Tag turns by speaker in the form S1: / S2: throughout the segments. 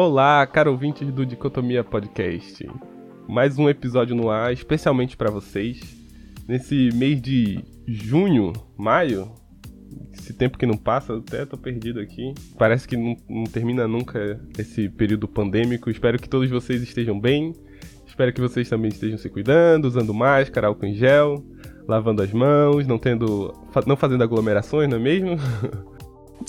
S1: Olá, caro ouvintes do Dicotomia Podcast. Mais um episódio no ar, especialmente para vocês. Nesse mês de junho, maio, esse tempo que não passa, até tô perdido aqui. Parece que não, não termina nunca esse período pandêmico. Espero que todos vocês estejam bem. Espero que vocês também estejam se cuidando, usando máscara, álcool em gel, lavando as mãos, não tendo, não fazendo aglomerações, não é mesmo?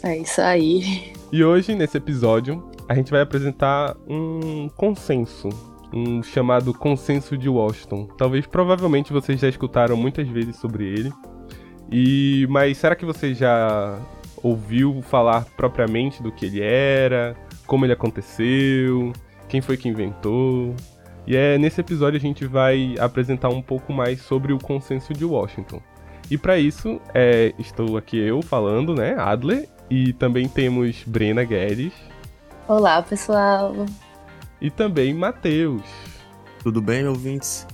S2: É isso aí.
S1: E hoje, nesse episódio, a gente vai apresentar um consenso, um chamado Consenso de Washington. Talvez, provavelmente, vocês já escutaram muitas vezes sobre ele. E, mas será que você já ouviu falar propriamente do que ele era, como ele aconteceu, quem foi que inventou? E é nesse episódio a gente vai apresentar um pouco mais sobre o Consenso de Washington. E para isso, é, estou aqui eu falando, né, Adler, e também temos Brena Guedes.
S2: Olá, pessoal.
S1: E também Matheus.
S3: Tudo bem, ouvintes?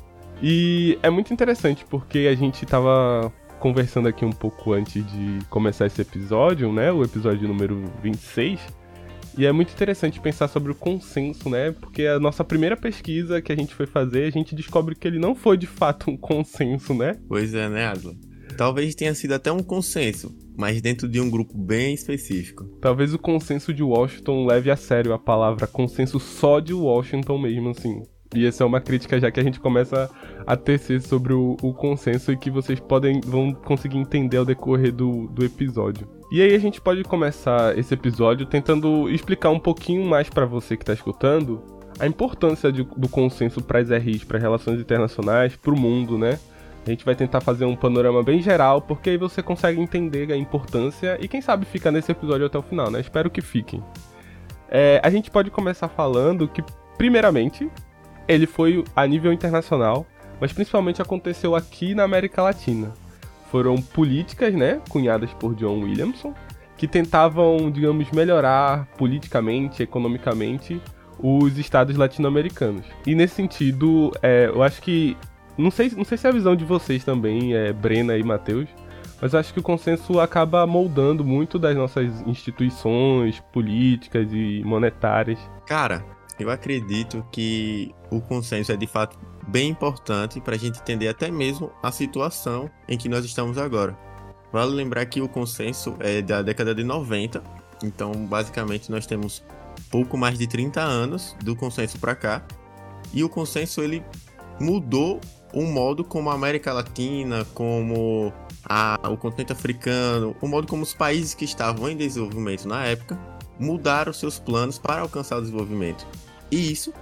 S1: E é muito interessante porque a gente estava conversando aqui um pouco antes de começar esse episódio, né? O episódio número 26. E é muito interessante pensar sobre o consenso, né? Porque a nossa primeira pesquisa que a gente foi fazer, a gente descobre que ele não foi de fato um consenso, né?
S3: Pois é, né, Adla? Talvez tenha sido até um consenso, mas dentro de um grupo bem específico.
S1: Talvez o consenso de Washington leve a sério a palavra consenso só de Washington mesmo, assim. E essa é uma crítica já que a gente começa a tecer sobre o, o consenso e que vocês podem vão conseguir entender ao decorrer do, do episódio. E aí a gente pode começar esse episódio tentando explicar um pouquinho mais para você que está escutando a importância de, do consenso para as RIs, para relações internacionais, para o mundo, né? A gente vai tentar fazer um panorama bem geral, porque aí você consegue entender a importância e quem sabe fica nesse episódio até o final, né? Espero que fiquem. É, a gente pode começar falando que, primeiramente, ele foi a nível internacional, mas principalmente aconteceu aqui na América Latina. Foram políticas, né, cunhadas por John Williamson, que tentavam, digamos, melhorar politicamente, economicamente, os estados latino-americanos. E nesse sentido, é, eu acho que não sei, não sei se é a visão de vocês também, é, Brena e Matheus, mas acho que o consenso acaba moldando muito das nossas instituições políticas e monetárias.
S3: Cara, eu acredito que o consenso é de fato bem importante para a gente entender até mesmo a situação em que nós estamos agora. Vale lembrar que o consenso é da década de 90, então basicamente nós temos pouco mais de 30 anos do consenso para cá, e o consenso ele mudou o modo como a América Latina, como a, o continente africano, o modo como os países que estavam em desenvolvimento na época mudaram seus planos para alcançar o desenvolvimento. E isso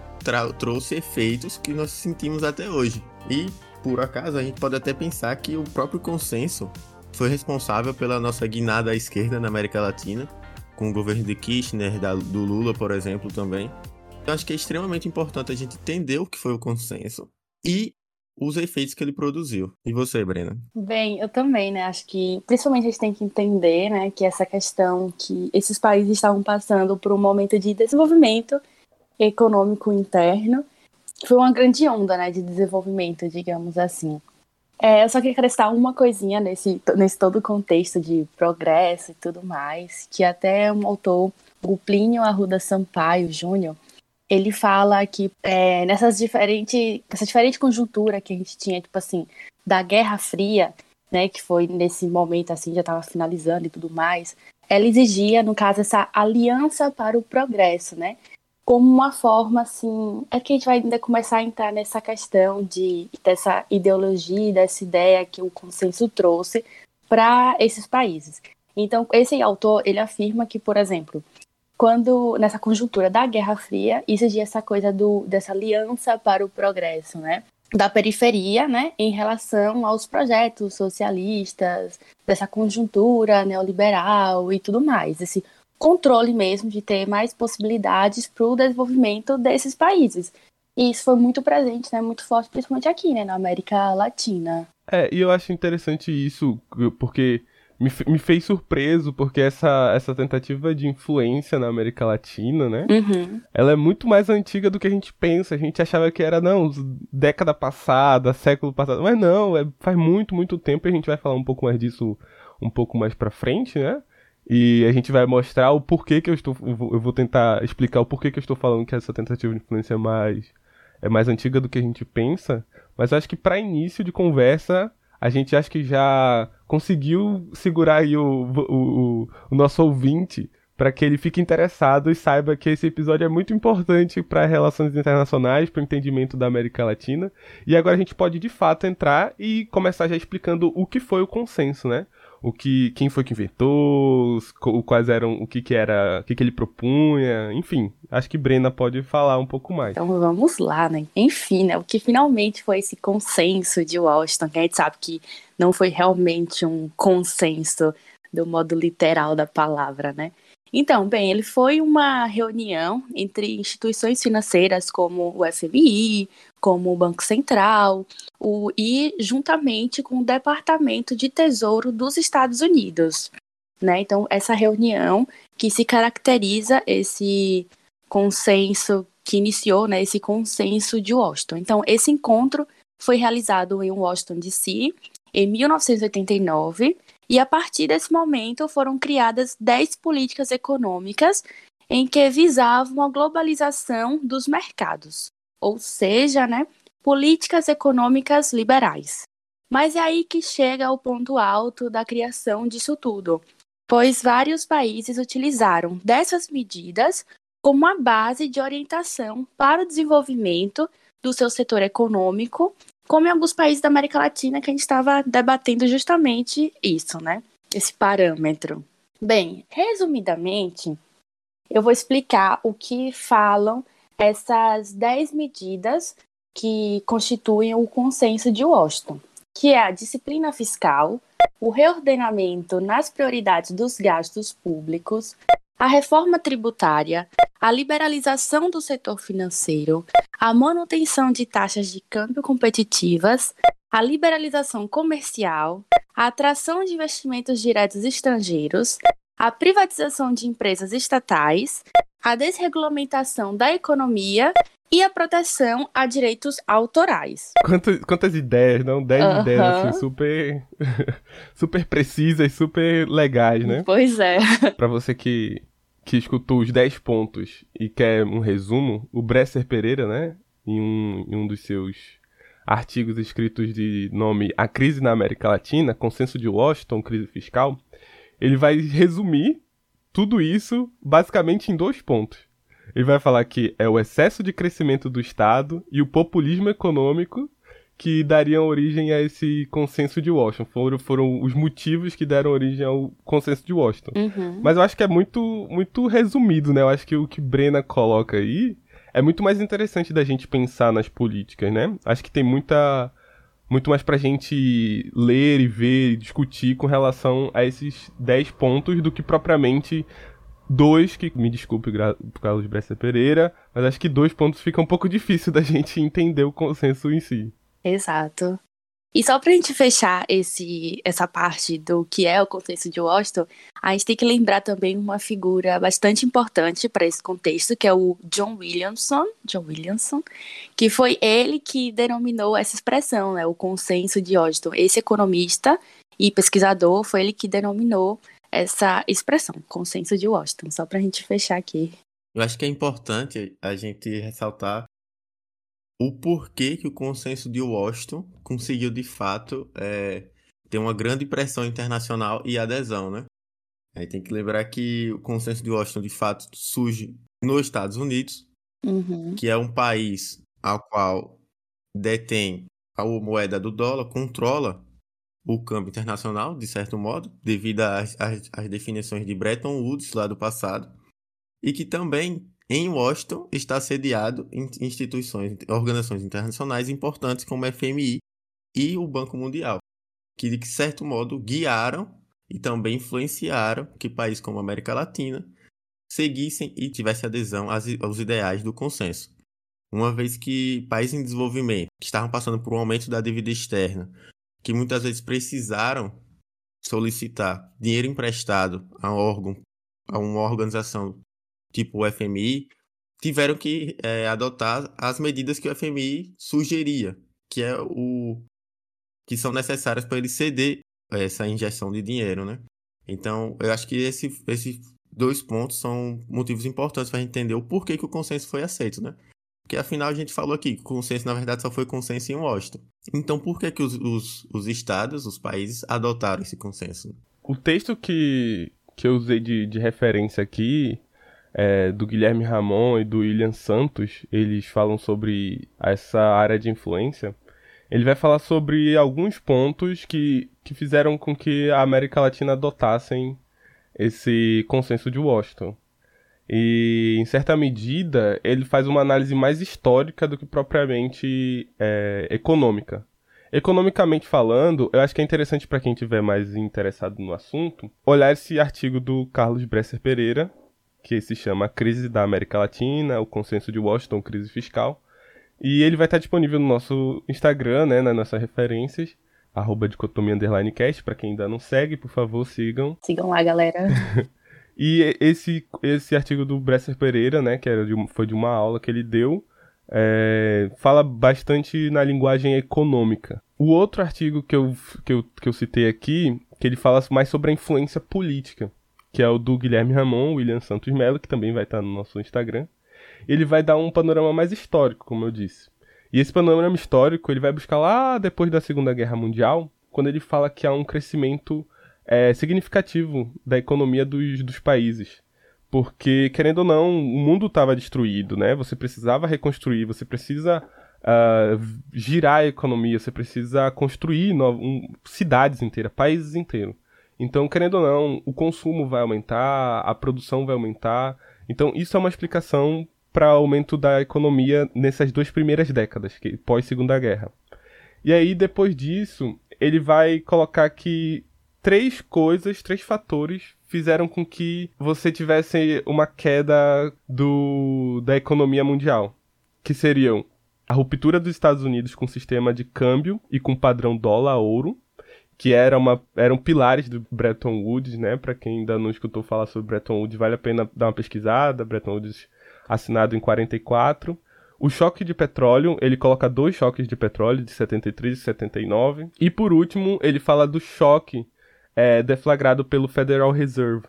S3: trouxe efeitos que nós sentimos até hoje. E, por acaso, a gente pode até pensar que o próprio consenso foi responsável pela nossa guinada à esquerda na América Latina, com o governo de Kirchner, da, do Lula, por exemplo, também. Eu acho que é extremamente importante a gente entender o que foi o consenso e os efeitos que ele produziu. E você, Brena?
S2: Bem, eu também, né? Acho que principalmente a gente tem que entender, né, que essa questão que esses países estavam passando por um momento de desenvolvimento econômico interno foi uma grande onda, né, de desenvolvimento, digamos assim. É, eu só queria acrescentar uma coisinha nesse, nesse todo contexto de progresso e tudo mais, que até um autor, o Plínio Arruda Sampaio Júnior, ele fala que é, nessas diferentes, nessa diferente conjuntura que a gente tinha, tipo assim, da Guerra Fria, né, que foi nesse momento assim já estava finalizando e tudo mais, ela exigia, no caso, essa aliança para o progresso, né? Como uma forma assim, é que a gente vai ainda começar a entrar nessa questão de dessa ideologia, dessa ideia que o consenso trouxe para esses países. Então, esse autor, ele afirma que, por exemplo, quando nessa conjuntura da Guerra Fria exigia essa coisa do, dessa aliança para o progresso, né? Da periferia, né, em relação aos projetos socialistas, dessa conjuntura neoliberal e tudo mais, esse controle mesmo de ter mais possibilidades para o desenvolvimento desses países. E isso foi muito presente, né, muito forte, principalmente aqui, né, na América Latina.
S1: É, e eu acho interessante isso, porque me, me fez surpreso, porque essa, essa tentativa de influência na América Latina, né?
S2: Uhum.
S1: Ela é muito mais antiga do que a gente pensa. A gente achava que era, não, década passada, século passado. Mas não, é, faz muito, muito tempo e a gente vai falar um pouco mais disso um pouco mais pra frente, né? E a gente vai mostrar o porquê que eu estou. Eu vou tentar explicar o porquê que eu estou falando que essa tentativa de influência é mais, é mais antiga do que a gente pensa. Mas acho que para início de conversa, a gente acho que já conseguiu segurar aí o, o, o nosso ouvinte para que ele fique interessado e saiba que esse episódio é muito importante para relações internacionais, para o entendimento da América Latina. E agora a gente pode de fato entrar e começar já explicando o que foi o consenso, né? O que, quem foi que inventou, quais eram, o que, que era, o que, que ele propunha, enfim. Acho que Brena pode falar um pouco mais.
S2: Então vamos lá, né? Enfim, né? O que finalmente foi esse consenso de Washington, que a gente sabe que não foi realmente um consenso do modo literal da palavra, né? Então, bem, ele foi uma reunião entre instituições financeiras como o FMI, como o Banco Central, o, e juntamente com o Departamento de Tesouro dos Estados Unidos. Né? Então, essa reunião que se caracteriza esse consenso que iniciou, né, esse consenso de Washington. Então, esse encontro foi realizado em Washington DC em 1989 e a partir desse momento foram criadas 10 políticas econômicas em que visavam a globalização dos mercados, ou seja, né, políticas econômicas liberais. Mas é aí que chega o ponto alto da criação disso tudo, pois vários países utilizaram dessas medidas como a base de orientação para o desenvolvimento do seu setor econômico como em alguns países da América Latina que a gente estava debatendo justamente isso, né? Esse parâmetro. Bem, resumidamente, eu vou explicar o que falam essas 10 medidas que constituem o consenso de Washington, que é a disciplina fiscal, o reordenamento nas prioridades dos gastos públicos, a reforma tributária, a liberalização do setor financeiro, a manutenção de taxas de câmbio competitivas, a liberalização comercial, a atração de investimentos diretos estrangeiros, a privatização de empresas estatais, a desregulamentação da economia e a proteção a direitos autorais.
S1: Quantas, quantas ideias, não? Dez uhum. ideias assim, super, super precisas, super legais, né?
S2: Pois é.
S1: Para você que, que escutou os 10 pontos e quer um resumo, o Bresser Pereira, né? Em um, em um dos seus artigos escritos de nome A Crise na América Latina, Consenso de Washington, Crise Fiscal, ele vai resumir tudo isso basicamente em dois pontos. Ele vai falar que é o excesso de crescimento do Estado e o populismo econômico que dariam origem a esse consenso de Washington. Foram, foram os motivos que deram origem ao consenso de Washington.
S2: Uhum.
S1: Mas eu acho que é muito, muito resumido, né? Eu acho que o que Brena coloca aí é muito mais interessante da gente pensar nas políticas, né? Acho que tem muita muito mais pra gente ler e ver e discutir com relação a esses 10 pontos do que propriamente dois, que me desculpe, Carlos Brescia Pereira, mas acho que dois pontos fica um pouco difícil da gente entender o consenso em si.
S2: Exato. E só para a gente fechar esse, essa parte do que é o contexto de Washington, a gente tem que lembrar também uma figura bastante importante para esse contexto, que é o John Williamson, John Williamson, que foi ele que denominou essa expressão, né, o consenso de Washington. Esse economista e pesquisador foi ele que denominou essa expressão, consenso de Washington, só para a gente fechar aqui.
S3: Eu acho que é importante a gente ressaltar o porquê que o consenso de Washington conseguiu de fato é, ter uma grande pressão internacional e adesão, né? Aí tem que lembrar que o consenso de Washington de fato surge nos Estados Unidos,
S2: uhum.
S3: que é um país ao qual detém a moeda do dólar, controla o câmbio internacional, de certo modo, devido às, às, às definições de Bretton Woods lá do passado, e que também em Washington está sediado em instituições, organizações internacionais importantes como o FMI e o Banco Mundial, que de certo modo guiaram e também influenciaram que países como a América Latina seguissem e tivessem adesão aos ideais do consenso. Uma vez que países em desenvolvimento, que estavam passando por um aumento da dívida externa, que muitas vezes precisaram solicitar dinheiro emprestado a um órgão, a uma organização tipo o FMI, tiveram que é, adotar as medidas que o FMI sugeria, que é o que são necessárias para ele ceder essa injeção de dinheiro, né? Então, eu acho que esse, esses dois pontos são motivos importantes para entender o porquê que o consenso foi aceito, né? Porque afinal a gente falou aqui que o consenso, na verdade, só foi consenso em Washington. Então, por que, que os, os, os estados, os países, adotaram esse consenso?
S1: O texto que, que eu usei de, de referência aqui é, do Guilherme Ramon e do William Santos, eles falam sobre essa área de influência. Ele vai falar sobre alguns pontos que, que fizeram com que a América Latina adotassem esse consenso de Washington. E, em certa medida, ele faz uma análise mais histórica do que propriamente é, econômica. Economicamente falando, eu acho que é interessante para quem tiver mais interessado no assunto olhar esse artigo do Carlos Bresser Pereira, que se chama Crise da América Latina, o Consenso de Washington, Crise Fiscal. E ele vai estar disponível no nosso Instagram, né, nas nossas referências, arroba dicotomia underline cast, para quem ainda não segue, por favor, sigam.
S2: Sigam lá, galera.
S1: e esse, esse artigo do Bresser Pereira, né, que era de, foi de uma aula que ele deu, é, fala bastante na linguagem econômica. O outro artigo que eu, que, eu, que eu citei aqui, que ele fala mais sobre a influência política que é o do Guilherme Ramon, William Santos Melo, que também vai estar no nosso Instagram. Ele vai dar um panorama mais histórico, como eu disse. E esse panorama histórico ele vai buscar lá depois da Segunda Guerra Mundial, quando ele fala que há um crescimento é, significativo da economia dos, dos países. Porque, querendo ou não, o mundo estava destruído, né? Você precisava reconstruir, você precisa uh, girar a economia, você precisa construir no, um, cidades inteiras, países inteiros. Então, querendo ou não, o consumo vai aumentar, a produção vai aumentar. Então, isso é uma explicação para o aumento da economia nessas duas primeiras décadas, que pós Segunda Guerra. E aí, depois disso, ele vai colocar que três coisas, três fatores fizeram com que você tivesse uma queda do, da economia mundial, que seriam a ruptura dos Estados Unidos com o sistema de câmbio e com o padrão dólar-ouro, que era uma, eram pilares do Bretton Woods, né? Para quem ainda não escutou falar sobre Bretton Woods, vale a pena dar uma pesquisada. Bretton Woods assinado em 44. O choque de petróleo, ele coloca dois choques de petróleo, de 73 e 79. E por último, ele fala do choque é, deflagrado pelo Federal Reserve,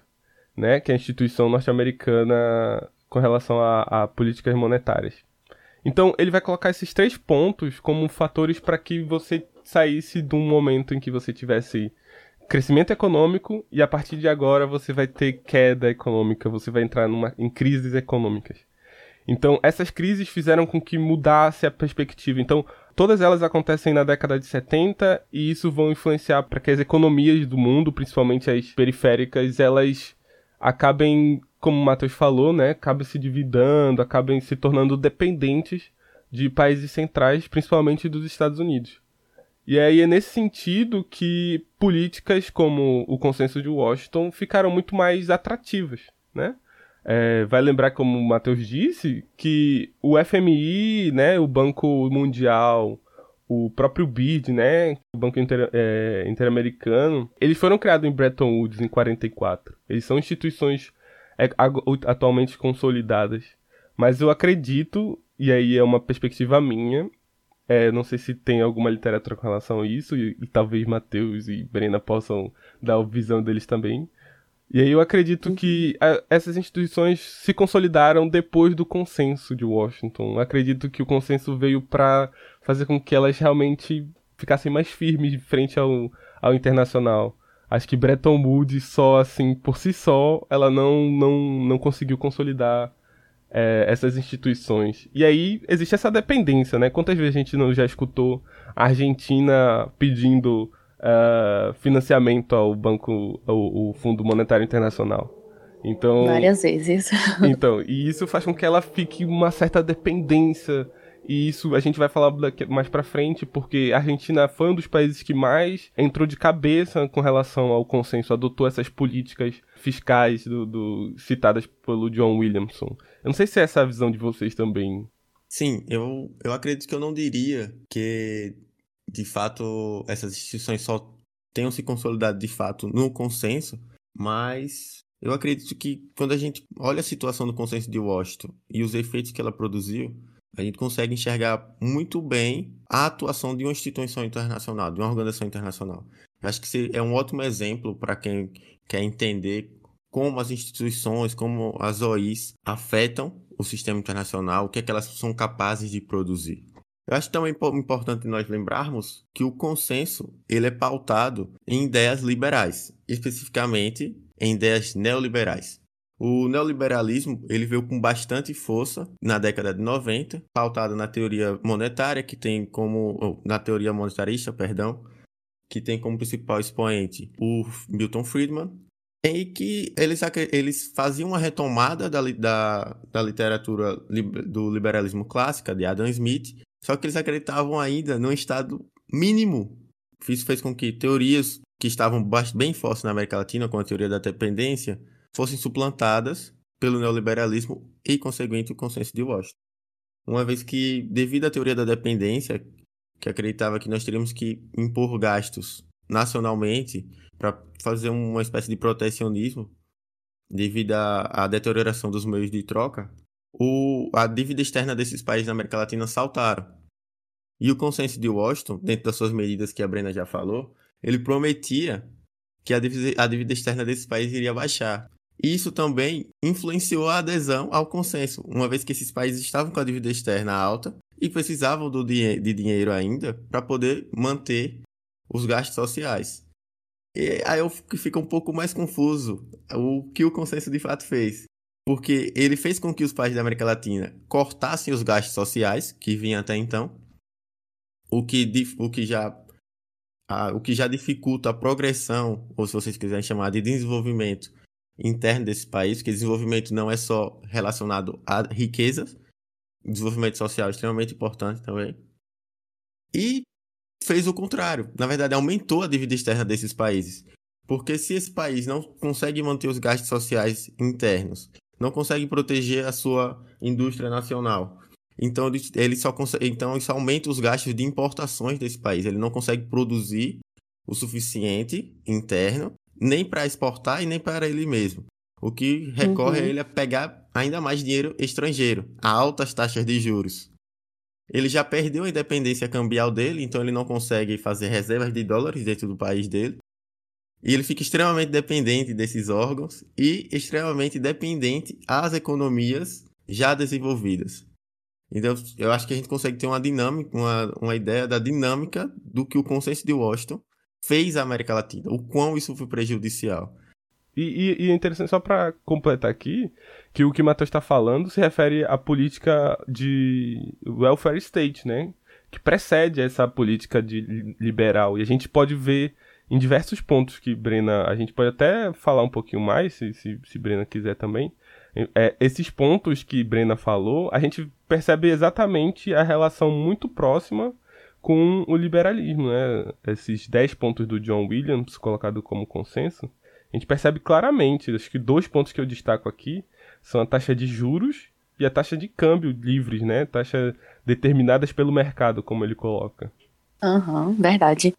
S1: né? Que é a instituição norte-americana com relação a, a políticas monetárias. Então, ele vai colocar esses três pontos como fatores para que você saísse de um momento em que você tivesse crescimento econômico e a partir de agora você vai ter queda econômica, você vai entrar numa, em crises econômicas. Então, essas crises fizeram com que mudasse a perspectiva. Então, todas elas acontecem na década de 70 e isso vão influenciar para que as economias do mundo, principalmente as periféricas, elas acabem, como o Matheus falou, né, acabem se dividando, acabem se tornando dependentes de países centrais, principalmente dos Estados Unidos. E aí é nesse sentido que políticas como o consenso de Washington ficaram muito mais atrativas, né? É, vai lembrar, como o Matheus disse, que o FMI, né, o Banco Mundial, o próprio BID, né, o Banco Inter, é, Interamericano, eles foram criados em Bretton Woods em 44. Eles são instituições é, atualmente consolidadas. Mas eu acredito, e aí é uma perspectiva minha, é, não sei se tem alguma literatura com relação a isso, e, e talvez Matheus e Brena possam dar a visão deles também. E aí eu acredito que a, essas instituições se consolidaram depois do consenso de Washington. Acredito que o consenso veio para fazer com que elas realmente ficassem mais firmes frente ao, ao internacional. Acho que Bretton Woods só assim por si só ela não não, não conseguiu consolidar é, essas instituições. E aí existe essa dependência, né? Quantas vezes a gente não já escutou a Argentina pedindo uh, financiamento ao Banco, ao, ao Fundo Monetário Internacional? Então,
S2: Várias vezes.
S1: então, e isso faz com que ela fique uma certa dependência e isso a gente vai falar mais para frente, porque a Argentina foi um dos países que mais entrou de cabeça com relação ao consenso, adotou essas políticas fiscais do, do, citadas pelo John Williamson. Eu não sei se é essa a visão de vocês também.
S3: Sim, eu, eu acredito que eu não diria que, de fato, essas instituições só tenham se consolidado de fato no consenso, mas eu acredito que quando a gente olha a situação do consenso de Washington e os efeitos que ela produziu, a gente consegue enxergar muito bem a atuação de uma instituição internacional, de uma organização internacional. Acho que é um ótimo exemplo para quem quer entender como as instituições, como as OIs afetam o sistema internacional, o que é que elas são capazes de produzir. Eu acho também importante nós lembrarmos que o consenso ele é pautado em ideias liberais, especificamente em ideias neoliberais. O neoliberalismo ele veio com bastante força na década de 90, pautado na teoria monetária, que tem como na teoria monetarista, perdão, que tem como principal expoente o Milton Friedman, em que eles, eles faziam uma retomada da, da, da literatura do liberalismo clássica de Adam Smith só que eles acreditavam ainda num estado mínimo. Isso fez com que teorias que estavam bem fortes na América Latina, como a teoria da dependência, fossem suplantadas pelo neoliberalismo e, consequente, o consenso de Washington. Uma vez que, devido à teoria da dependência, que acreditava que nós teríamos que impor gastos nacionalmente para fazer uma espécie de protecionismo devido à, à deterioração dos meios de troca, o, a dívida externa desses países da América Latina saltaram. E o consenso de Washington, dentro das suas medidas que a Brena já falou, ele prometia que a dívida, a dívida externa desses países iria baixar. Isso também influenciou a adesão ao consenso, uma vez que esses países estavam com a dívida externa alta e precisavam do de dinheiro ainda para poder manter os gastos sociais. E aí eu fico um pouco mais confuso o que o consenso de fato fez porque ele fez com que os países da América Latina cortassem os gastos sociais que vinham até então, o que, o que já o que já dificulta a progressão, ou se vocês quiserem chamar de desenvolvimento interno desse país, porque desenvolvimento não é só relacionado a riquezas, desenvolvimento social é extremamente importante também. E fez o contrário, na verdade aumentou a dívida externa desses países. Porque se esse país não consegue manter os gastos sociais internos não consegue proteger a sua indústria nacional. Então ele só consegue, então isso aumenta os gastos de importações desse país. Ele não consegue produzir o suficiente interno nem para exportar e nem para ele mesmo. O que recorre uhum. a ele a pegar ainda mais dinheiro estrangeiro, a altas taxas de juros. Ele já perdeu a independência cambial dele, então ele não consegue fazer reservas de dólares dentro do país dele. E ele fica extremamente dependente desses órgãos e extremamente dependente às economias já desenvolvidas. Então, eu acho que a gente consegue ter uma dinâmica, uma, uma ideia da dinâmica do que o consenso de Washington fez à América Latina, o quão isso foi prejudicial.
S1: E, é interessante, só para completar aqui, que o que o Matheus está falando se refere à política de welfare state, né? Que precede essa política de liberal. E a gente pode ver em diversos pontos que Brena. A gente pode até falar um pouquinho mais, se, se, se Brena quiser também. É, esses pontos que Brena falou, a gente percebe exatamente a relação muito próxima com o liberalismo, né? Esses 10 pontos do John Williams, colocado como consenso, a gente percebe claramente. Acho que dois pontos que eu destaco aqui são a taxa de juros e a taxa de câmbio livres, né? Taxa determinadas pelo mercado, como ele coloca.
S2: Aham, uhum, verdade.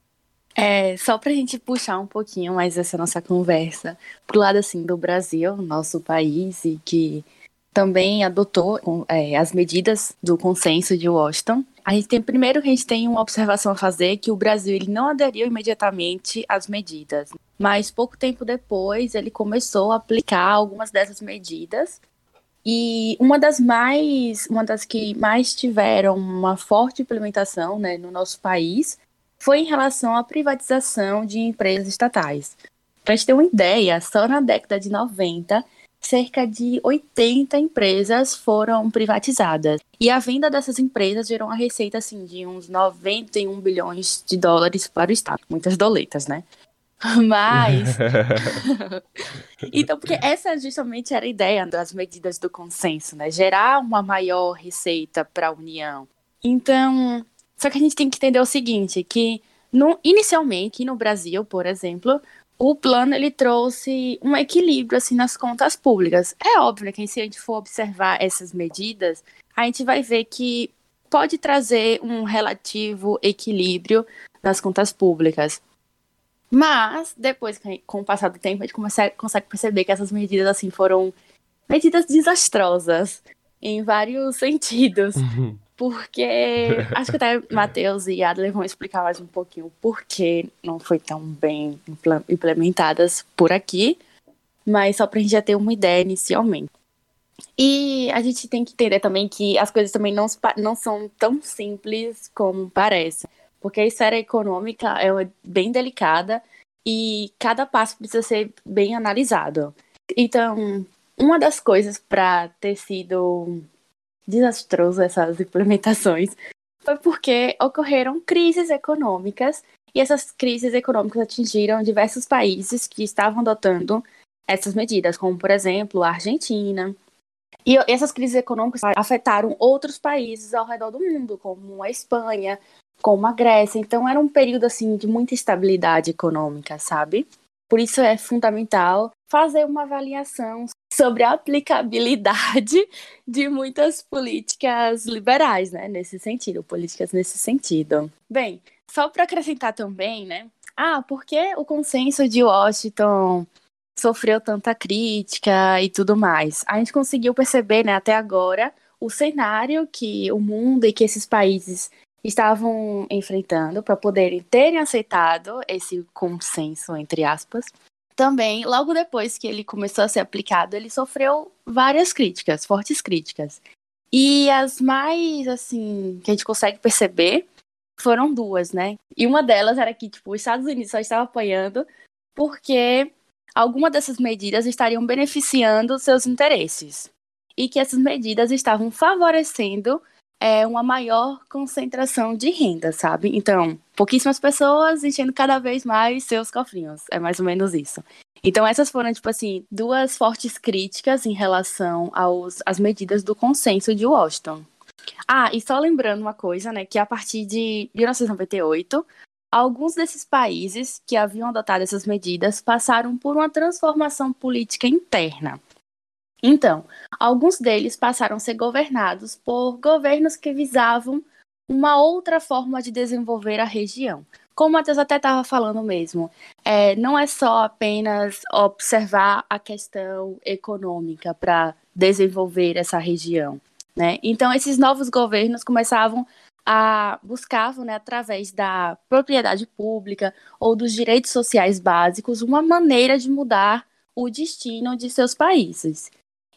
S2: É, só para a gente puxar um pouquinho mais essa nossa conversa pro lado assim do Brasil, nosso país, e que também adotou é, as medidas do consenso de Washington. A gente tem primeiro que a gente tem uma observação a fazer que o Brasil ele não aderiu imediatamente às medidas, mas pouco tempo depois ele começou a aplicar algumas dessas medidas. E uma das mais, uma das que mais tiveram uma forte implementação, né, no nosso país foi em relação à privatização de empresas estatais. Para gente ter uma ideia, só na década de 90, cerca de 80 empresas foram privatizadas. E a venda dessas empresas gerou uma receita assim, de uns 91 bilhões de dólares para o Estado. Muitas doletas, né? Mas. então, porque essa justamente era a ideia das medidas do consenso, né? Gerar uma maior receita para a União. Então, só que a gente tem que entender o seguinte, que no, inicialmente, no Brasil, por exemplo, o plano ele trouxe um equilíbrio assim nas contas públicas. É óbvio que se a gente for observar essas medidas, a gente vai ver que pode trazer um relativo equilíbrio nas contas públicas. Mas depois, com o passar do tempo, a gente consegue, consegue perceber que essas medidas assim foram medidas desastrosas em vários sentidos. Uhum. Porque acho que até Matheus e Adler vão explicar mais um pouquinho por que não foi tão bem implementadas por aqui, mas só para a gente já ter uma ideia inicialmente. E a gente tem que entender também que as coisas também não, não são tão simples como parece, porque a esfera econômica é bem delicada e cada passo precisa ser bem analisado. Então, uma das coisas para ter sido desastroso essas implementações foi porque ocorreram crises econômicas e essas crises econômicas atingiram diversos países que estavam adotando essas medidas, como por exemplo a Argentina. E essas crises econômicas afetaram outros países ao redor do mundo, como a Espanha, como a Grécia. Então era um período assim de muita estabilidade econômica, sabe? Por isso é fundamental fazer uma avaliação sobre a aplicabilidade de muitas políticas liberais, né, nesse sentido, políticas nesse sentido. Bem, só para acrescentar também, né? Ah, por que o consenso de Washington sofreu tanta crítica e tudo mais? A gente conseguiu perceber, né, até agora, o cenário que o mundo e que esses países estavam enfrentando para poderem terem aceitado esse consenso, entre aspas, também, logo depois que ele começou a ser aplicado, ele sofreu várias críticas, fortes críticas. E as mais, assim, que a gente consegue perceber foram duas, né? E uma delas era que, tipo, os Estados Unidos só estava apoiando porque alguma dessas medidas estariam beneficiando seus interesses. E que essas medidas estavam favorecendo é, uma maior concentração de renda, sabe? Então, pouquíssimas pessoas enchendo cada vez mais seus cofrinhos. É mais ou menos isso. Então, essas foram, tipo assim, duas fortes críticas em relação aos, às medidas do consenso de Washington. Ah, e só lembrando uma coisa, né, que a partir de 1998, alguns desses países que haviam adotado essas medidas passaram por uma transformação política interna. Então, alguns deles passaram a ser governados por governos que visavam uma outra forma de desenvolver a região. Como o Matheus até estava falando mesmo, é, não é só apenas observar a questão econômica para desenvolver essa região. Né? Então, esses novos governos começavam a buscavam, né, através da propriedade pública ou dos direitos sociais básicos, uma maneira de mudar o destino de seus países.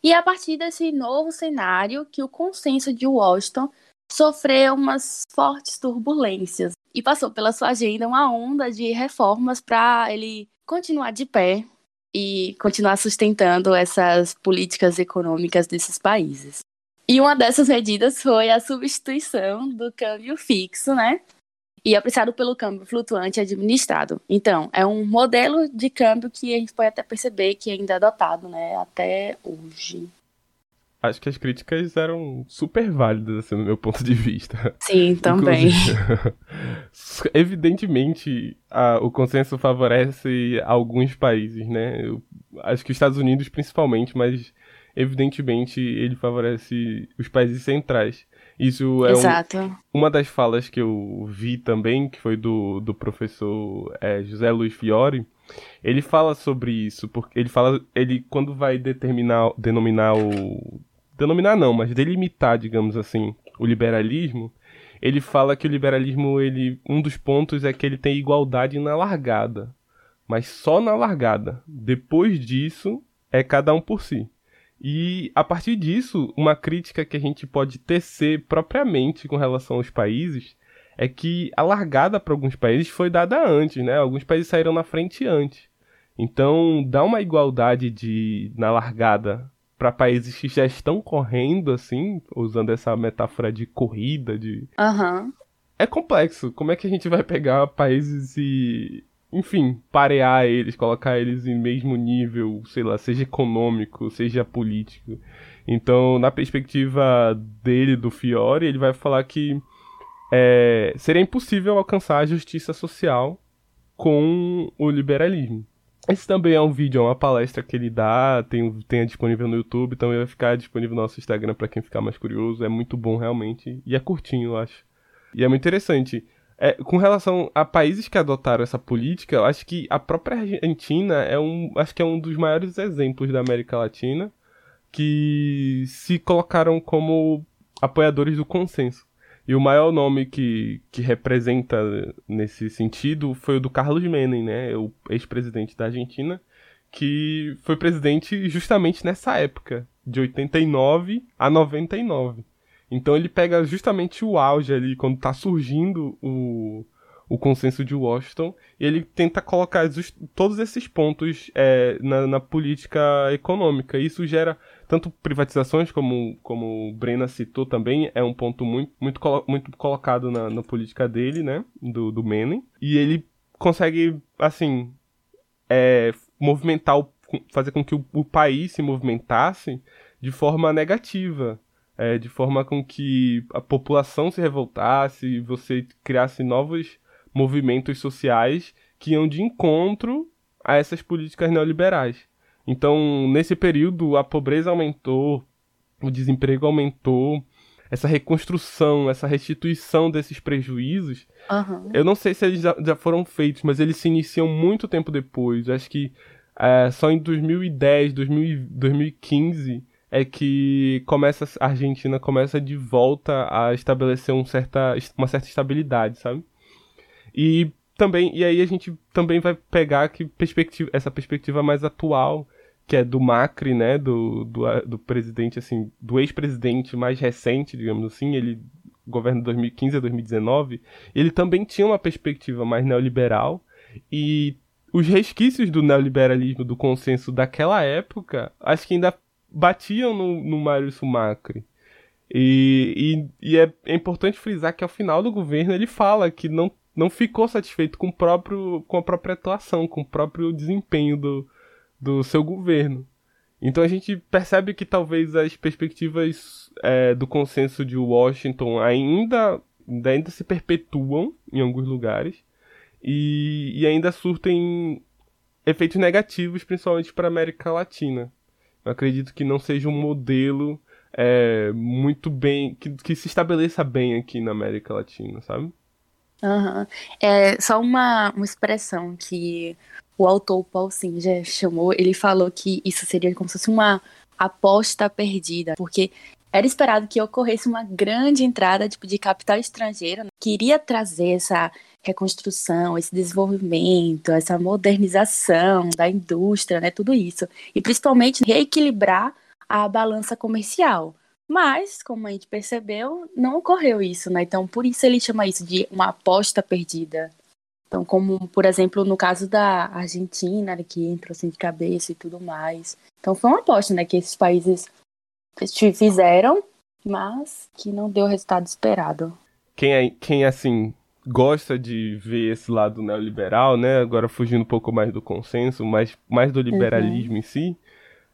S2: E a partir desse novo cenário que o consenso de Washington sofreu umas fortes turbulências e passou pela sua agenda uma onda de reformas para ele continuar de pé e continuar sustentando essas políticas econômicas desses países. E uma dessas medidas foi a substituição do câmbio fixo, né? E apreciado pelo câmbio flutuante administrado. Então, é um modelo de câmbio que a gente pode até perceber que ainda é adotado, né, até hoje.
S1: Acho que as críticas eram super válidas, assim, no meu ponto de vista.
S2: Sim, também.
S1: evidentemente, a, o consenso favorece alguns países, né? Eu, acho que os Estados Unidos principalmente, mas evidentemente ele favorece os países centrais. Isso é um, uma das falas que eu vi também, que foi do, do professor é, José Luiz Fiore. Ele fala sobre isso, porque ele fala, ele quando vai determinar, denominar o. Denominar não, mas delimitar, digamos assim, o liberalismo, ele fala que o liberalismo, ele, um dos pontos é que ele tem igualdade na largada. Mas só na largada. Depois disso, é cada um por si. E a partir disso, uma crítica que a gente pode tecer propriamente com relação aos países é que a largada para alguns países foi dada antes, né? Alguns países saíram na frente antes. Então, dá uma igualdade de na largada para países que já estão correndo assim, usando essa metáfora de corrida, de
S2: uhum.
S1: É complexo. Como é que a gente vai pegar países e enfim, parear eles, colocar eles em mesmo nível, sei lá, seja econômico, seja político. Então, na perspectiva dele, do Fiore, ele vai falar que é, seria impossível alcançar a justiça social com o liberalismo. Esse também é um vídeo, é uma palestra que ele dá, tem, tem disponível no YouTube, também vai ficar disponível no nosso Instagram para quem ficar mais curioso. É muito bom realmente e é curtinho, eu acho. E é muito interessante. É, com relação a países que adotaram essa política, eu acho que a própria Argentina é um, acho que é um dos maiores exemplos da América Latina que se colocaram como apoiadores do consenso. E o maior nome que, que representa nesse sentido foi o do Carlos Menem, né? O ex-presidente da Argentina, que foi presidente justamente nessa época, de 89 a 99. Então ele pega justamente o auge ali, quando está surgindo o, o consenso de Washington, e ele tenta colocar todos esses pontos é, na, na, política econômica. Isso gera tanto privatizações, como, como o Brena citou também, é um ponto muito, muito, muito colocado na, na política dele, né? Do, do Menem. E ele consegue, assim, é, movimentar, o, fazer com que o, o, país se movimentasse de forma negativa. É, de forma com que a população se revoltasse, você criasse novos movimentos sociais que iam de encontro a essas políticas neoliberais. Então, nesse período, a pobreza aumentou, o desemprego aumentou, essa reconstrução, essa restituição desses prejuízos,
S2: uhum.
S1: eu não sei se eles já, já, foram feitos, mas eles se iniciam muito tempo depois. Eu acho que é, só em 2010, 2000, 2015 é que começa a Argentina começa de volta a estabelecer um certa, uma certa estabilidade, sabe? E também e aí a gente também vai pegar que perspectiva, essa perspectiva mais atual que é do Macri, né, do, do, do presidente, assim, do ex-presidente mais recente, digamos assim, ele governa de 2015 a 2019, ele também tinha uma perspectiva mais neoliberal e os resquícios do neoliberalismo, do consenso daquela época, acho que ainda batiam no, no Mário Macri. E, e, e é, é, importante frisar que ao final do governo ele fala que não, não ficou satisfeito com, o próprio, com a própria atuação, com o próprio desempenho do, do seu governo. Então a gente percebe que talvez as perspectivas é, do consenso de Washington ainda, ainda se perpetuam em alguns lugares e, e ainda surtem efeitos negativos, principalmente para a América Latina. Eu acredito que não seja um modelo é, muito bem. Que, que se estabeleça bem aqui na América Latina, sabe?
S2: Uhum. É só uma, uma expressão que o autor Paul Singer chamou, ele falou que isso seria como se fosse uma aposta perdida, porque era esperado que ocorresse uma grande entrada tipo, de capital estrangeiro né, que iria trazer essa reconstrução, esse desenvolvimento, essa modernização da indústria, né, tudo isso, e principalmente reequilibrar a balança comercial. Mas, como a gente percebeu, não ocorreu isso, né? Então, por isso ele chama isso de uma aposta perdida. Então, como, por exemplo, no caso da Argentina, né, que entrou assim de cabeça e tudo mais. Então, foi uma aposta, né, que esses países fizeram, mas que não deu o resultado esperado.
S1: Quem, é, quem assim, gosta de ver esse lado neoliberal, né, agora fugindo um pouco mais do consenso, mas mais do liberalismo uhum. em si,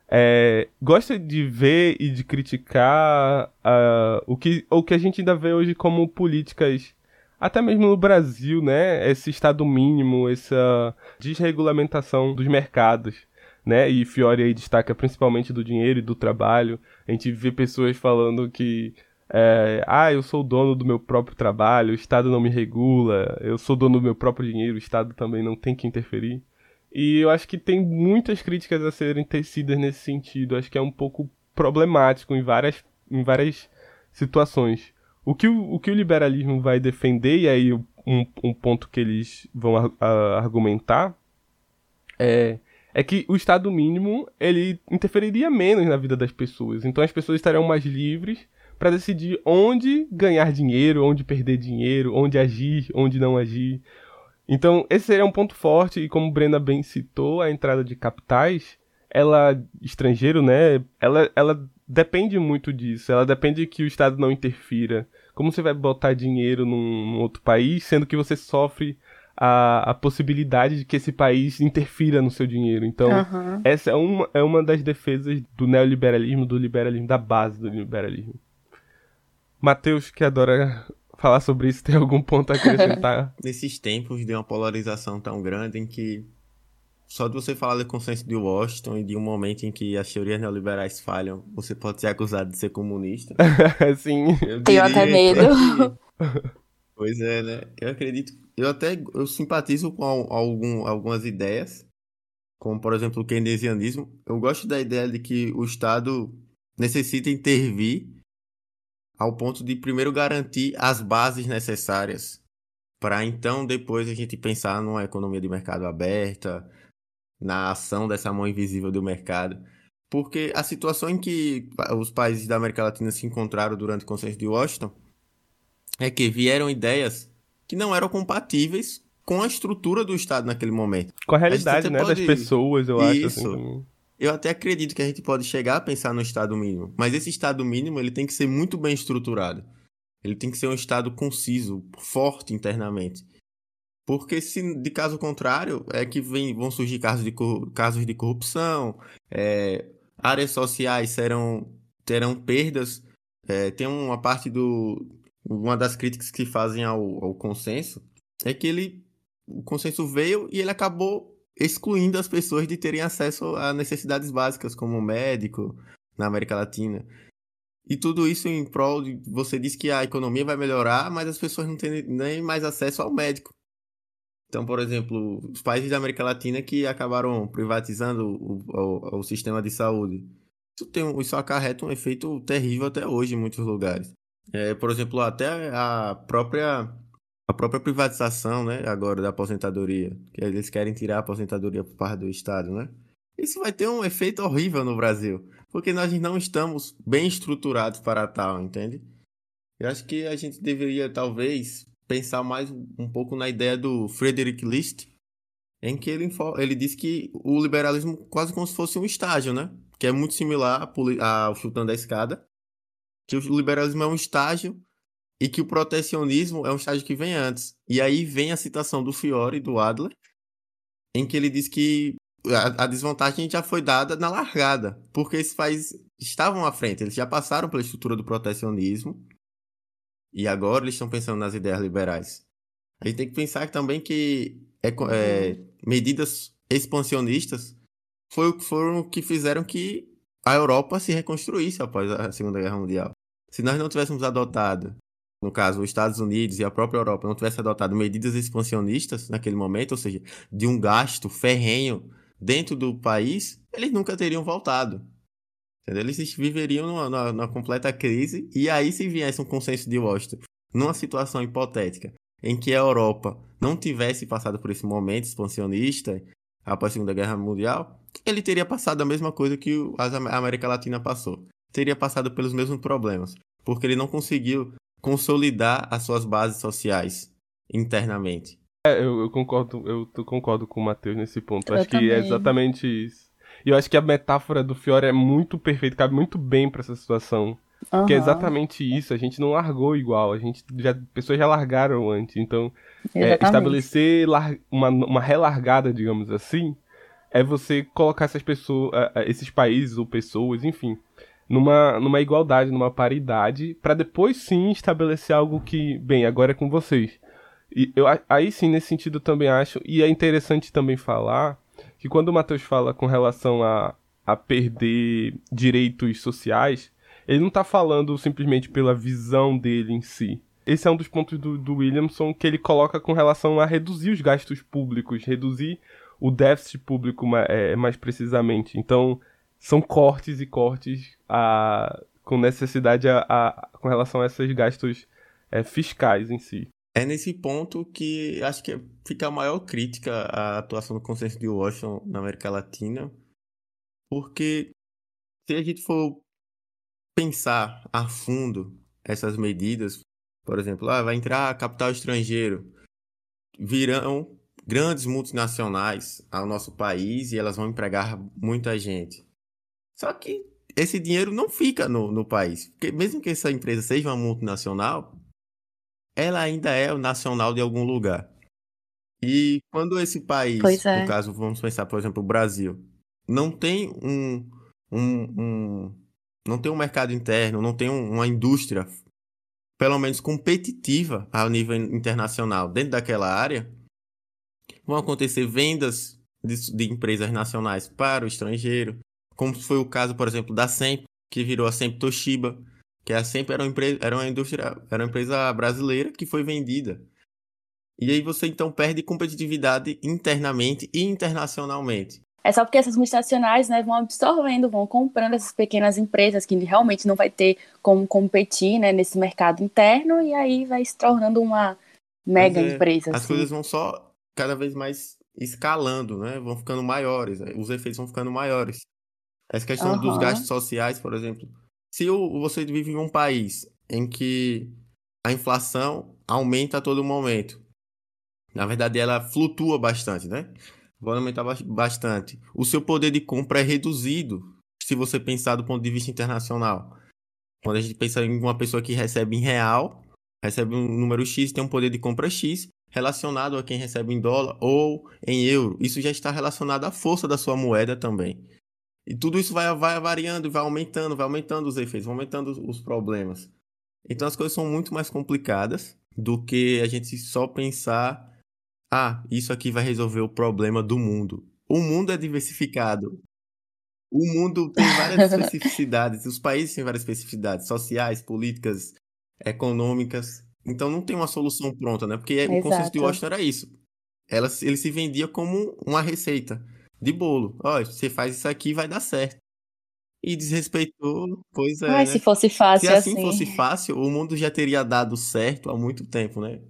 S1: é, gosta de ver e de criticar uh, o, que, o que a gente ainda vê hoje como políticas até mesmo no Brasil, né, esse estado mínimo, essa desregulamentação dos mercados, né, e Fiore aí destaca principalmente do dinheiro e do trabalho. A gente vê pessoas falando que é, ah, eu sou dono do meu próprio trabalho, o Estado não me regula, eu sou dono do meu próprio dinheiro, o Estado também não tem que interferir. E eu acho que tem muitas críticas a serem tecidas nesse sentido. Acho que é um pouco problemático em várias, em várias situações. O que o, o que o liberalismo vai defender, e aí um, um ponto que eles vão a, a, argumentar, é, é que o Estado mínimo ele interferiria menos na vida das pessoas. Então as pessoas estariam mais livres para decidir onde ganhar dinheiro, onde perder dinheiro, onde agir, onde não agir. Então esse seria um ponto forte e como Brenda bem citou, a entrada de capitais, ela estrangeiro, né? Ela, ela depende muito disso. Ela depende que o Estado não interfira. Como você vai botar dinheiro num, num outro país, sendo que você sofre a, a, possibilidade de que esse país interfira no seu dinheiro. Então, uhum. essa é uma, é uma das defesas do neoliberalismo, do liberalismo, da base do liberalismo. Matheus, que adora falar sobre isso, tem algum ponto a acrescentar?
S3: Nesses tempos de uma polarização tão grande em que só de você falar do consenso de Washington e de um momento em que as teorias neoliberais falham, você pode ser acusado de ser comunista.
S1: Sim.
S2: Eu Tenho até medo.
S3: Que... Pois é, né? Eu acredito. Eu até eu simpatizo com algum, algumas ideias, como por exemplo o keynesianismo. Eu gosto da ideia de que o Estado necessita intervir ao ponto de primeiro garantir as bases necessárias para então depois a gente pensar numa economia de mercado aberta, na ação dessa mão invisível do mercado. Porque a situação em que os países da América Latina se encontraram durante o Consenso de Washington é que vieram ideias que não eram compatíveis com a estrutura do Estado naquele momento.
S1: Com a realidade, a né, pode... das pessoas, eu
S3: Isso.
S1: acho. Assim,
S3: eu até acredito que a gente pode chegar a pensar no Estado mínimo, mas esse Estado mínimo ele tem que ser muito bem estruturado. Ele tem que ser um Estado conciso, forte internamente. Porque se de caso contrário, é que vem, vão surgir casos de, casos de corrupção, é, áreas sociais serão, terão perdas. É, tem uma parte do. Uma das críticas que fazem ao, ao consenso é que ele. O consenso veio e ele acabou excluindo as pessoas de terem acesso a necessidades básicas, como médico, na América Latina. E tudo isso em prol de. Você diz que a economia vai melhorar, mas as pessoas não têm nem mais acesso ao médico. Então, por exemplo, os países da América Latina que acabaram privatizando o, o, o sistema de saúde. Isso, tem, isso acarreta um efeito terrível até hoje em muitos lugares. É, por exemplo, até a própria a própria privatização, né, agora da aposentadoria, que eles querem tirar a aposentadoria por parte do Estado, né? Isso vai ter um efeito horrível no Brasil, porque nós não estamos bem estruturados para tal, entende? Eu acho que a gente deveria talvez pensar mais um pouco na ideia do Frederick List, em que ele, ele diz que o liberalismo quase como se fosse um estágio, né? Que é muito similar ao chutando a escada, que o liberalismo é um estágio e que o protecionismo é um estágio que vem antes. E aí vem a citação do Fiore e do Adler, em que ele diz que a, a desvantagem já foi dada na largada, porque esses países estavam à frente, eles já passaram pela estrutura do protecionismo, e agora eles estão pensando nas ideias liberais. A gente tem que pensar também que é, é, medidas expansionistas foi, foram o que fizeram que a Europa se reconstruísse após a Segunda Guerra Mundial. Se nós não tivéssemos adotado, no caso, os Estados Unidos e a própria Europa, não tivessem adotado medidas expansionistas naquele momento, ou seja, de um gasto ferrenho dentro do país, eles nunca teriam voltado. Entendeu? Eles viveriam numa, numa, numa, completa crise, e aí se viesse um consenso de Washington, numa situação hipotética, em que a Europa não tivesse passado por esse momento expansionista após a Segunda Guerra Mundial, ele teria passado a mesma coisa que a América Latina passou. Teria passado pelos mesmos problemas, porque ele não conseguiu consolidar as suas bases sociais internamente.
S1: É, eu, eu concordo, eu concordo com o Matheus nesse ponto. Eu acho também. que é exatamente isso. E eu acho que a metáfora do Fiore é muito perfeita, cabe muito bem para essa situação. Uhum. Que é exatamente isso, a gente não largou igual, a gente já pessoas já largaram antes, então é, estabelecer uma, uma relargada, digamos assim, é você colocar essas pessoas, esses países ou pessoas, enfim, numa, numa igualdade, numa paridade, para depois sim estabelecer algo que, bem, agora é com vocês. E eu aí sim nesse sentido também acho, e é interessante também falar que quando o Matheus fala com relação a, a perder direitos sociais, ele não está falando simplesmente pela visão dele em si. Esse é um dos pontos do, do Williamson que ele coloca com relação a reduzir os gastos públicos, reduzir o déficit público é, mais precisamente. Então, são cortes e cortes a, com necessidade a, a, com relação a esses gastos é, fiscais em si.
S3: É nesse ponto que acho que fica a maior crítica à atuação do consenso de Washington na América Latina, porque se a gente for pensar a fundo essas medidas, por exemplo, ah, vai entrar capital estrangeiro, virão grandes multinacionais ao nosso país e elas vão empregar muita gente. Só que esse dinheiro não fica no, no país, porque mesmo que essa empresa seja uma multinacional, ela ainda é nacional de algum lugar. E quando esse país, é. no caso, vamos pensar, por exemplo, o Brasil, não tem um, um, um não tem um mercado interno, não tem um, uma indústria, pelo menos competitiva ao nível internacional dentro daquela área, vão acontecer vendas de, de empresas nacionais para o estrangeiro, como foi o caso, por exemplo, da Semp, que virou a Semp Toshiba, que a Semp era uma empresa, era uma indústria, era uma empresa brasileira que foi vendida. E aí você então perde competitividade internamente e internacionalmente.
S2: É só porque essas multinacionais né, vão absorvendo, vão comprando essas pequenas empresas que realmente não vai ter como competir né, nesse mercado interno e aí vai se tornando uma mega é, empresa.
S3: As
S2: assim.
S3: coisas vão só cada vez mais escalando, né? Vão ficando maiores, né, os efeitos vão ficando maiores. Essa questão uhum. dos gastos sociais, por exemplo. Se você vive em um país em que a inflação aumenta a todo momento, na verdade ela flutua bastante, né? vai aumentar bastante. O seu poder de compra é reduzido se você pensar do ponto de vista internacional. Quando a gente pensa em uma pessoa que recebe em real, recebe um número X, tem um poder de compra X, relacionado a quem recebe em dólar ou em euro. Isso já está relacionado à força da sua moeda também. E tudo isso vai, vai variando, vai aumentando, vai aumentando os efeitos, vai aumentando os problemas. Então as coisas são muito mais complicadas do que a gente só pensar ah, isso aqui vai resolver o problema do mundo. O mundo é diversificado. O mundo tem várias especificidades. Os países têm várias especificidades sociais, políticas, econômicas. Então não tem uma solução pronta, né? Porque Exato. o consenso de Washington era isso. Ela, ele se vendia como uma receita de bolo. Ó, você faz isso aqui vai dar certo. E desrespeitou, pois é.
S2: Mas
S3: né?
S2: se fosse fácil
S3: se assim,
S2: assim
S3: fosse fácil, o mundo já teria dado certo há muito tempo, né?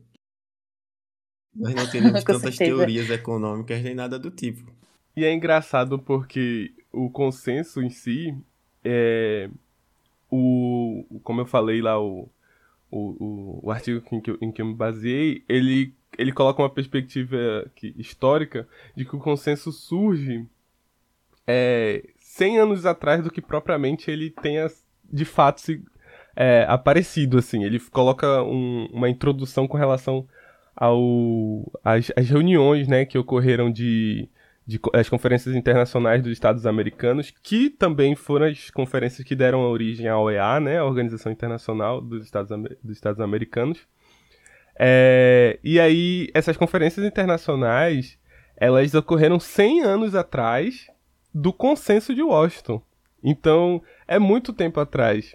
S3: Nós não teríamos tantas certeza. teorias econômicas nem nada do tipo.
S1: E é engraçado porque o consenso em si é o como eu falei lá o, o, o, artigo em que, eu, em que eu me baseei ele ele coloca uma perspectiva que, histórica de que o consenso surge é, 100 anos atrás do que propriamente ele tenha de fato se, é, aparecido assim ele coloca um, uma introdução com relação ao as reuniões né, que ocorreram de, de as conferências internacionais dos Estados Americanos, que também foram as conferências que deram origem à OEA, né, a Organização Internacional dos Estados, dos Estados Americanos. É, e aí, essas conferências internacionais, elas ocorreram 100 anos atrás do consenso de Washington. Então, é muito tempo atrás.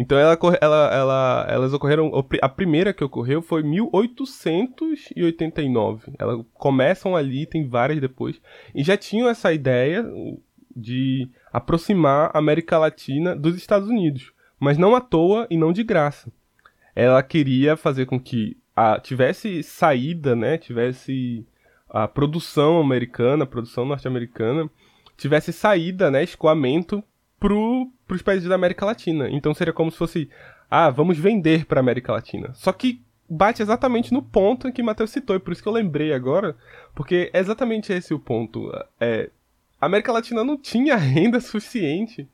S1: Então ela, ela, ela, elas ocorreram. A primeira que ocorreu foi 1889. Elas começam ali, tem várias depois. E já tinham essa ideia de aproximar a América Latina dos Estados Unidos. Mas não à toa e não de graça. Ela queria fazer com que a, tivesse saída, né? Tivesse a produção americana, a produção norte-americana, tivesse saída, né? Escoamento para os países da América Latina. Então seria como se fosse, ah, vamos vender para a América Latina. Só que bate exatamente no ponto em que Matheus citou, e por isso que eu lembrei agora, porque é exatamente esse o ponto. É, a América Latina não tinha renda suficiente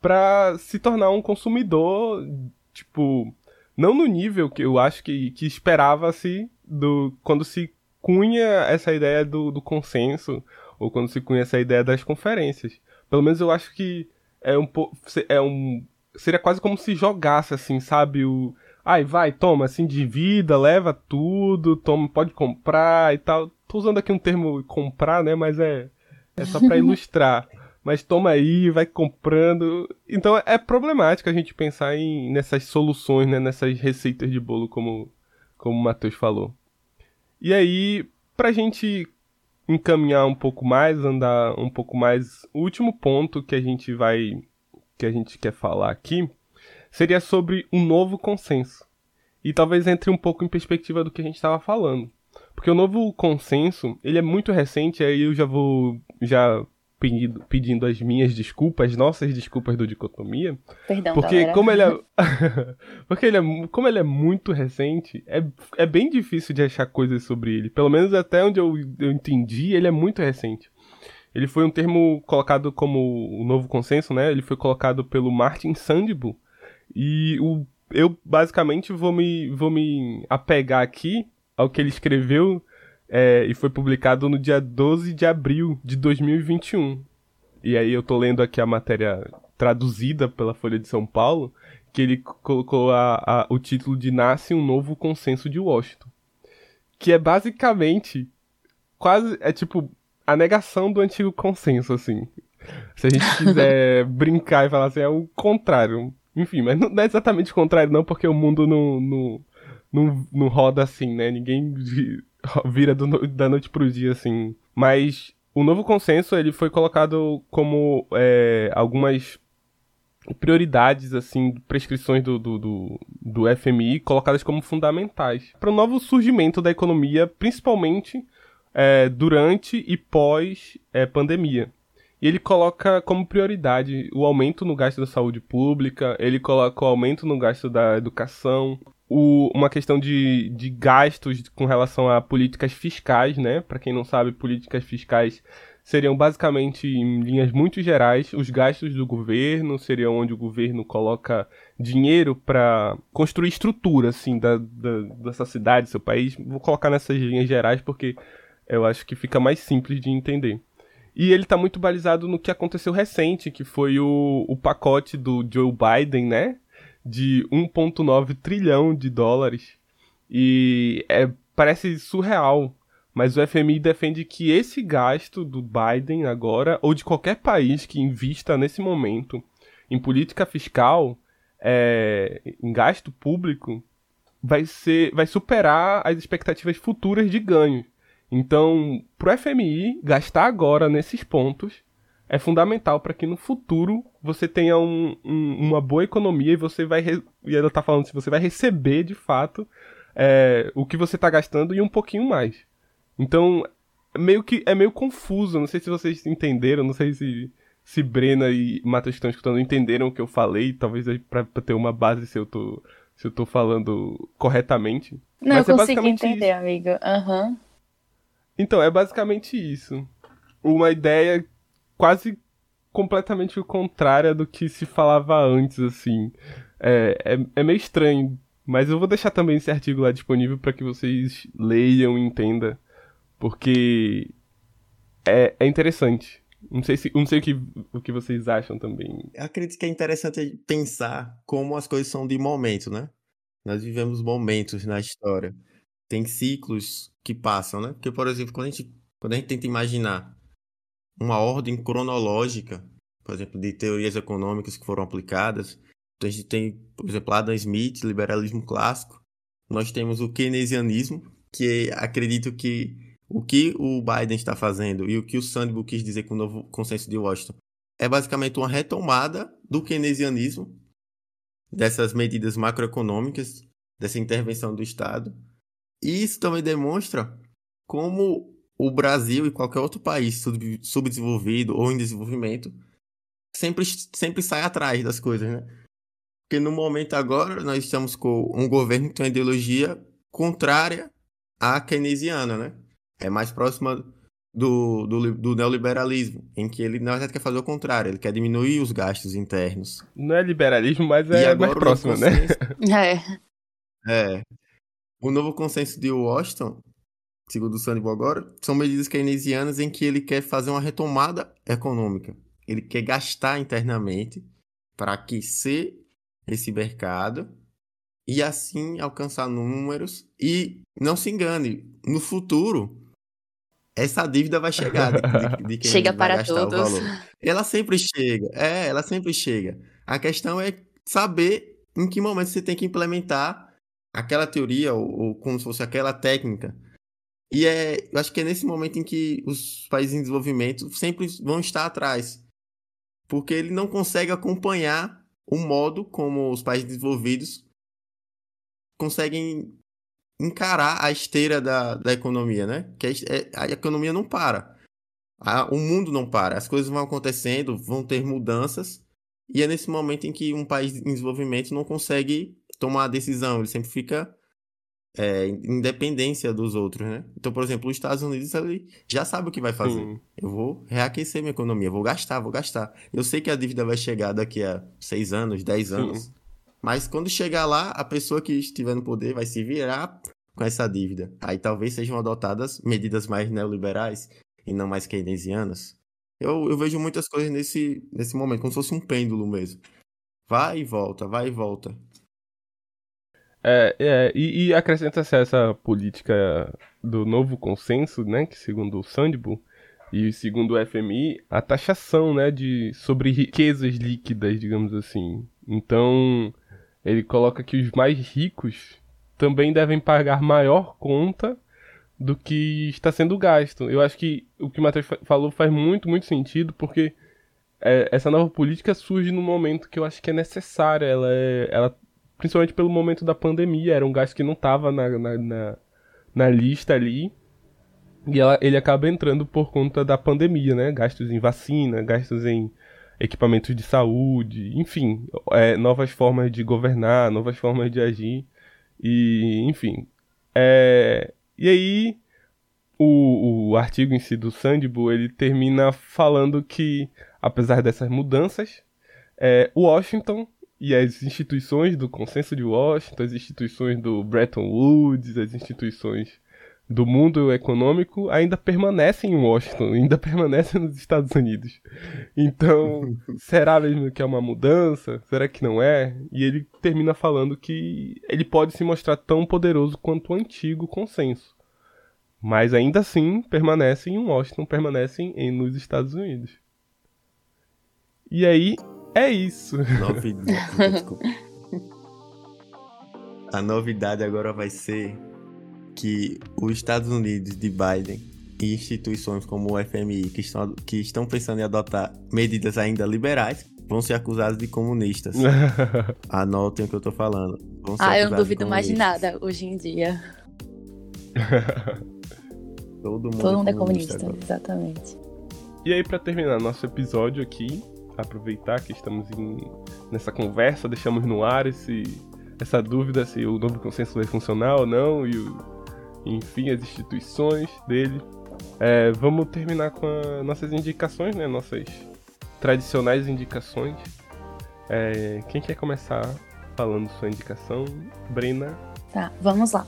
S1: para se tornar um consumidor, tipo, não no nível que eu acho que, que esperava-se do quando se cunha essa ideia do, do consenso, ou quando se cunha essa ideia das conferências. Pelo menos eu acho que é um pouco. É um. Seria quase como se jogasse, assim, sabe? O. Ai, vai, toma, assim, divida, leva tudo, toma, pode comprar e tal. Tô usando aqui um termo comprar, né? Mas é. É só pra ilustrar. Mas toma aí, vai comprando. Então é problemático a gente pensar em, nessas soluções, né? Nessas receitas de bolo, como, como o Matheus falou. E aí, pra gente encaminhar um pouco mais, andar um pouco mais. O último ponto que a gente vai. que a gente quer falar aqui seria sobre um novo consenso. E talvez entre um pouco em perspectiva do que a gente estava falando. Porque o novo consenso, ele é muito recente, aí eu já vou já pedindo, pedindo as minhas desculpas, as nossas desculpas do Dicotomia.
S2: Perdão,
S1: porque
S2: galera.
S1: como ele é porque ele é como ele é muito recente, é, é bem difícil de achar coisas sobre ele. Pelo menos até onde eu, eu entendi, ele é muito recente. Ele foi um termo colocado como o novo consenso, né? Ele foi colocado pelo Martin Sandbu. E o, eu basicamente vou me, vou me apegar aqui ao que ele escreveu é, e foi publicado no dia 12 de abril de 2021. E aí eu tô lendo aqui a matéria traduzida pela Folha de São Paulo, que ele colocou a, a, o título de Nasce um Novo Consenso de Washington. Que é basicamente quase. É tipo a negação do antigo consenso, assim. Se a gente quiser brincar e falar assim, é o contrário. Enfim, mas não é exatamente o contrário, não, porque o mundo não, não, não, não roda assim, né? Ninguém vira do, da noite pro dia, assim. Mas o novo consenso ele foi colocado como é, algumas prioridades, assim, prescrições do, do, do, do FMI colocadas como fundamentais para o novo surgimento da economia, principalmente é, durante e pós é. E ele coloca como prioridade o aumento no gasto da saúde pública, ele coloca o aumento no gasto da educação, o, uma questão de, de gastos com relação a políticas fiscais, né? Para quem não sabe, políticas fiscais seriam basicamente, em linhas muito gerais, os gastos do governo, seriam onde o governo coloca dinheiro para construir estrutura, assim, da, da, dessa cidade, seu país. Vou colocar nessas linhas gerais porque eu acho que fica mais simples de entender. E ele está muito balizado no que aconteceu recente, que foi o, o pacote do Joe Biden, né? De 1,9 trilhão de dólares. E é, parece surreal mas o FMI defende que esse gasto do Biden agora, ou de qualquer país que invista nesse momento em política fiscal, é, em gasto público, vai, ser, vai superar as expectativas futuras de ganho. Então, para o FMI, gastar agora nesses pontos é fundamental para que no futuro você tenha um, um, uma boa economia e você vai. E ela está falando se você vai receber de fato é, o que você está gastando e um pouquinho mais. Então, meio que é meio confuso. Não sei se vocês entenderam, não sei se, se Brena e Matheus estão escutando entenderam o que eu falei, talvez pra, pra ter uma base se eu tô, se eu tô falando corretamente.
S2: Não, Mas eu é consigo entender, isso. amigo. Uhum.
S1: Então, é basicamente isso. Uma ideia quase completamente contrária do que se falava antes, assim. É, é, é meio estranho. Mas eu vou deixar também esse artigo lá disponível para que vocês leiam e entendam porque é, é interessante. Não sei, se, não sei o, que, o que vocês acham também.
S3: Eu acredito que é interessante pensar como as coisas são de momento, né? Nós vivemos momentos na história. Tem ciclos que passam, né? Porque, por exemplo, quando a gente, quando a gente tenta imaginar uma ordem cronológica, por exemplo, de teorias econômicas que foram aplicadas, então a gente tem, por exemplo, Adam Smith, liberalismo clássico. Nós temos o keynesianismo, que acredito que o que o Biden está fazendo e o que o Sandbo quis dizer com o novo consenso de Washington é basicamente uma retomada do keynesianismo, dessas medidas macroeconômicas, dessa intervenção do Estado. E isso também demonstra como o Brasil e qualquer outro país subdesenvolvido ou em desenvolvimento sempre, sempre sai atrás das coisas, né? Porque no momento agora nós estamos com um governo que tem uma ideologia contrária à keynesiana, né? é mais próxima do, do, do, neoliberalismo, em que ele, na verdade, quer fazer o contrário, ele quer diminuir os gastos internos.
S1: Não é liberalismo, mas é mais próximo, né?
S2: É.
S3: É. O novo consenso de Washington, segundo o Sandy agora, são medidas keynesianas em que ele quer fazer uma retomada econômica. Ele quer gastar internamente para aquecer esse mercado e assim alcançar números. E não se engane, no futuro essa dívida vai chegar de, de, de quem
S2: chega para todos.
S3: Ela sempre chega, é, ela sempre chega. A questão é saber em que momento você tem que implementar aquela teoria ou, ou como se fosse aquela técnica. E é, eu acho que é nesse momento em que os países em desenvolvimento sempre vão estar atrás, porque ele não consegue acompanhar o modo como os países desenvolvidos conseguem encarar a esteira da, da economia, né? Que a, é, a economia não para. A, o mundo não para. As coisas vão acontecendo, vão ter mudanças. E é nesse momento em que um país em desenvolvimento não consegue tomar a decisão. Ele sempre fica é, em dependência dos outros, né? Então, por exemplo, os Estados Unidos ele já sabe o que vai fazer. Sim. Eu vou reaquecer minha economia, vou gastar, vou gastar. Eu sei que a dívida vai chegar daqui a seis anos, dez anos. Sim. Mas quando chegar lá, a pessoa que estiver no poder vai se virar com essa dívida. Aí talvez sejam adotadas medidas mais neoliberais e não mais keynesianas. Eu, eu vejo muitas coisas nesse, nesse momento, como se fosse um pêndulo mesmo. Vai e volta, vai e volta.
S1: É, é e, e acrescenta-se essa política do novo consenso, né, que segundo o Sandbo e segundo o FMI, a taxação, né, de sobre riquezas líquidas, digamos assim. Então, ele coloca que os mais ricos também devem pagar maior conta do que está sendo gasto. Eu acho que o que o Matheus falou faz muito, muito sentido, porque é, essa nova política surge no momento que eu acho que é necessária. Ela, é, ela principalmente pelo momento da pandemia, era um gasto que não estava na, na, na, na, lista ali. E ela, ele acaba entrando por conta da pandemia, né? Gastos em vacina, gastos em equipamentos de saúde, enfim, é, novas formas de governar, novas formas de agir. E, enfim. É, e aí, o, o artigo em si do Sandbo, ele termina falando que, apesar dessas mudanças, é, Washington e as instituições do Consenso de Washington, as instituições do Bretton Woods, as instituições do mundo econômico ainda permanecem em Washington, ainda permanecem nos Estados Unidos. Então, será mesmo que é uma mudança? Será que não é? E ele termina falando que ele pode se mostrar tão poderoso quanto o antigo consenso. Mas ainda assim permanecem em Washington, permanecem em, nos Estados Unidos. E aí, é isso.
S3: Novidade. A novidade agora vai ser que os Estados Unidos de Biden e instituições como o FMI, que estão, que estão pensando em adotar medidas ainda liberais, vão ser acusados de comunistas. Anotem o que eu tô falando.
S2: ah, eu não duvido mais de nada hoje em dia.
S3: Todo mundo,
S2: Todo mundo é comunista, comunista exatamente.
S1: E aí, para terminar nosso episódio aqui, aproveitar que estamos em, nessa conversa, deixamos no ar esse, essa dúvida se o novo consenso vai funcionar ou não, e o, enfim, as instituições dele. É, vamos terminar com nossas indicações, né? Nossas tradicionais indicações. É, quem quer começar falando sua indicação? Brena?
S2: Tá, vamos lá.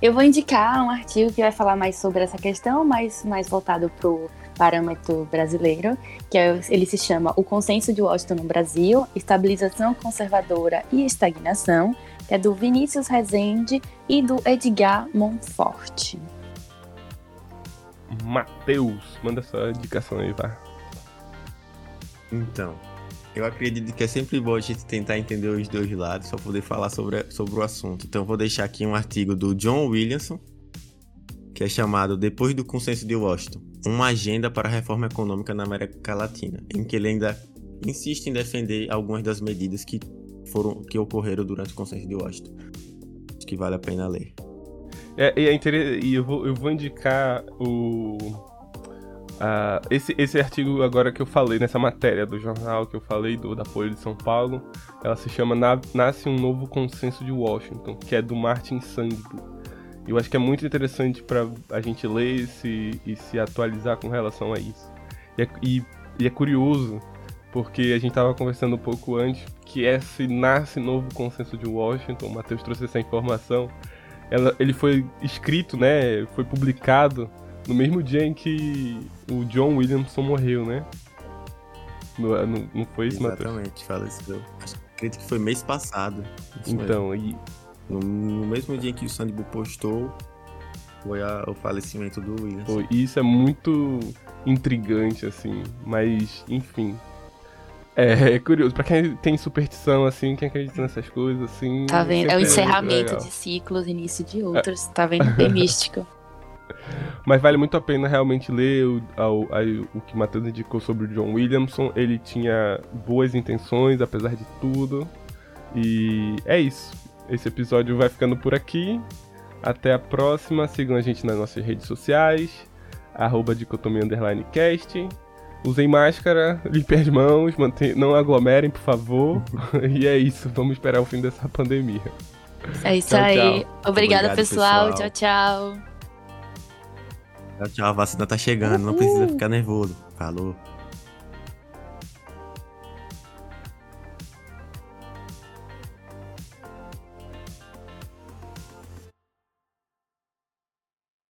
S2: Eu vou indicar um artigo que vai falar mais sobre essa questão, mas mais voltado para o parâmetro brasileiro, que é, ele se chama O Consenso de Washington no Brasil, Estabilização Conservadora e Estagnação, que é do Vinícius Rezende e do Edgar Monfort.
S1: Matheus, manda sua indicação aí, vai.
S3: Então, eu acredito que é sempre bom a gente tentar entender os dois lados para poder falar sobre, sobre o assunto. Então, eu vou deixar aqui um artigo do John Williamson, que é chamado Depois do Consenso de Washington Uma Agenda para a Reforma Econômica na América Latina, em que ele ainda insiste em defender algumas das medidas que, foram, que ocorreram durante o Consenso de Washington. Acho que vale a pena ler.
S1: É, é interessante, e eu vou, eu vou indicar o. Uh, esse, esse artigo agora que eu falei, nessa matéria do jornal que eu falei, do, da Folha de São Paulo, ela se chama Nasce um Novo Consenso de Washington, que é do Martin Sandbu. Eu acho que é muito interessante para a gente ler e se, e se atualizar com relação a isso. E é, e, e é curioso, porque a gente estava conversando um pouco antes, que esse nasce novo consenso de Washington, o Matheus trouxe essa informação, ela, ele foi escrito, né, foi publicado no mesmo dia em que o John Williamson morreu, né? Não, não, não foi isso,
S3: Matheus? Exatamente, fala isso. Acredito que foi mês passado.
S1: Então, e
S3: no, no mesmo dia que o Sandy postou, foi a, o falecimento do Williams. Foi,
S1: e isso é muito intrigante, assim, mas, enfim. É, é, curioso, pra quem tem superstição, assim, quem acredita nessas coisas, assim.
S2: Tá vendo? É o encerramento de ciclos, início de outros, é. tá vendo? Bem místico.
S1: Mas vale muito a pena realmente ler o, o que Matheus indicou sobre o John Williamson. Ele tinha boas intenções, apesar de tudo. E é isso. Esse episódio vai ficando por aqui. Até a próxima. Sigam a gente nas nossas redes sociais. Arroba dicotomia underline cast. Usem máscara, limpem as mãos, mantém... não aglomerem, por favor. e é isso. Vamos esperar o fim dessa pandemia.
S2: É isso tchau, aí. Tchau. Obrigada, Obrigado, pessoal. pessoal. Tchau, tchau.
S3: Tchau, tchau. A vacina tá chegando. Uhul. Não precisa ficar nervoso. Falou.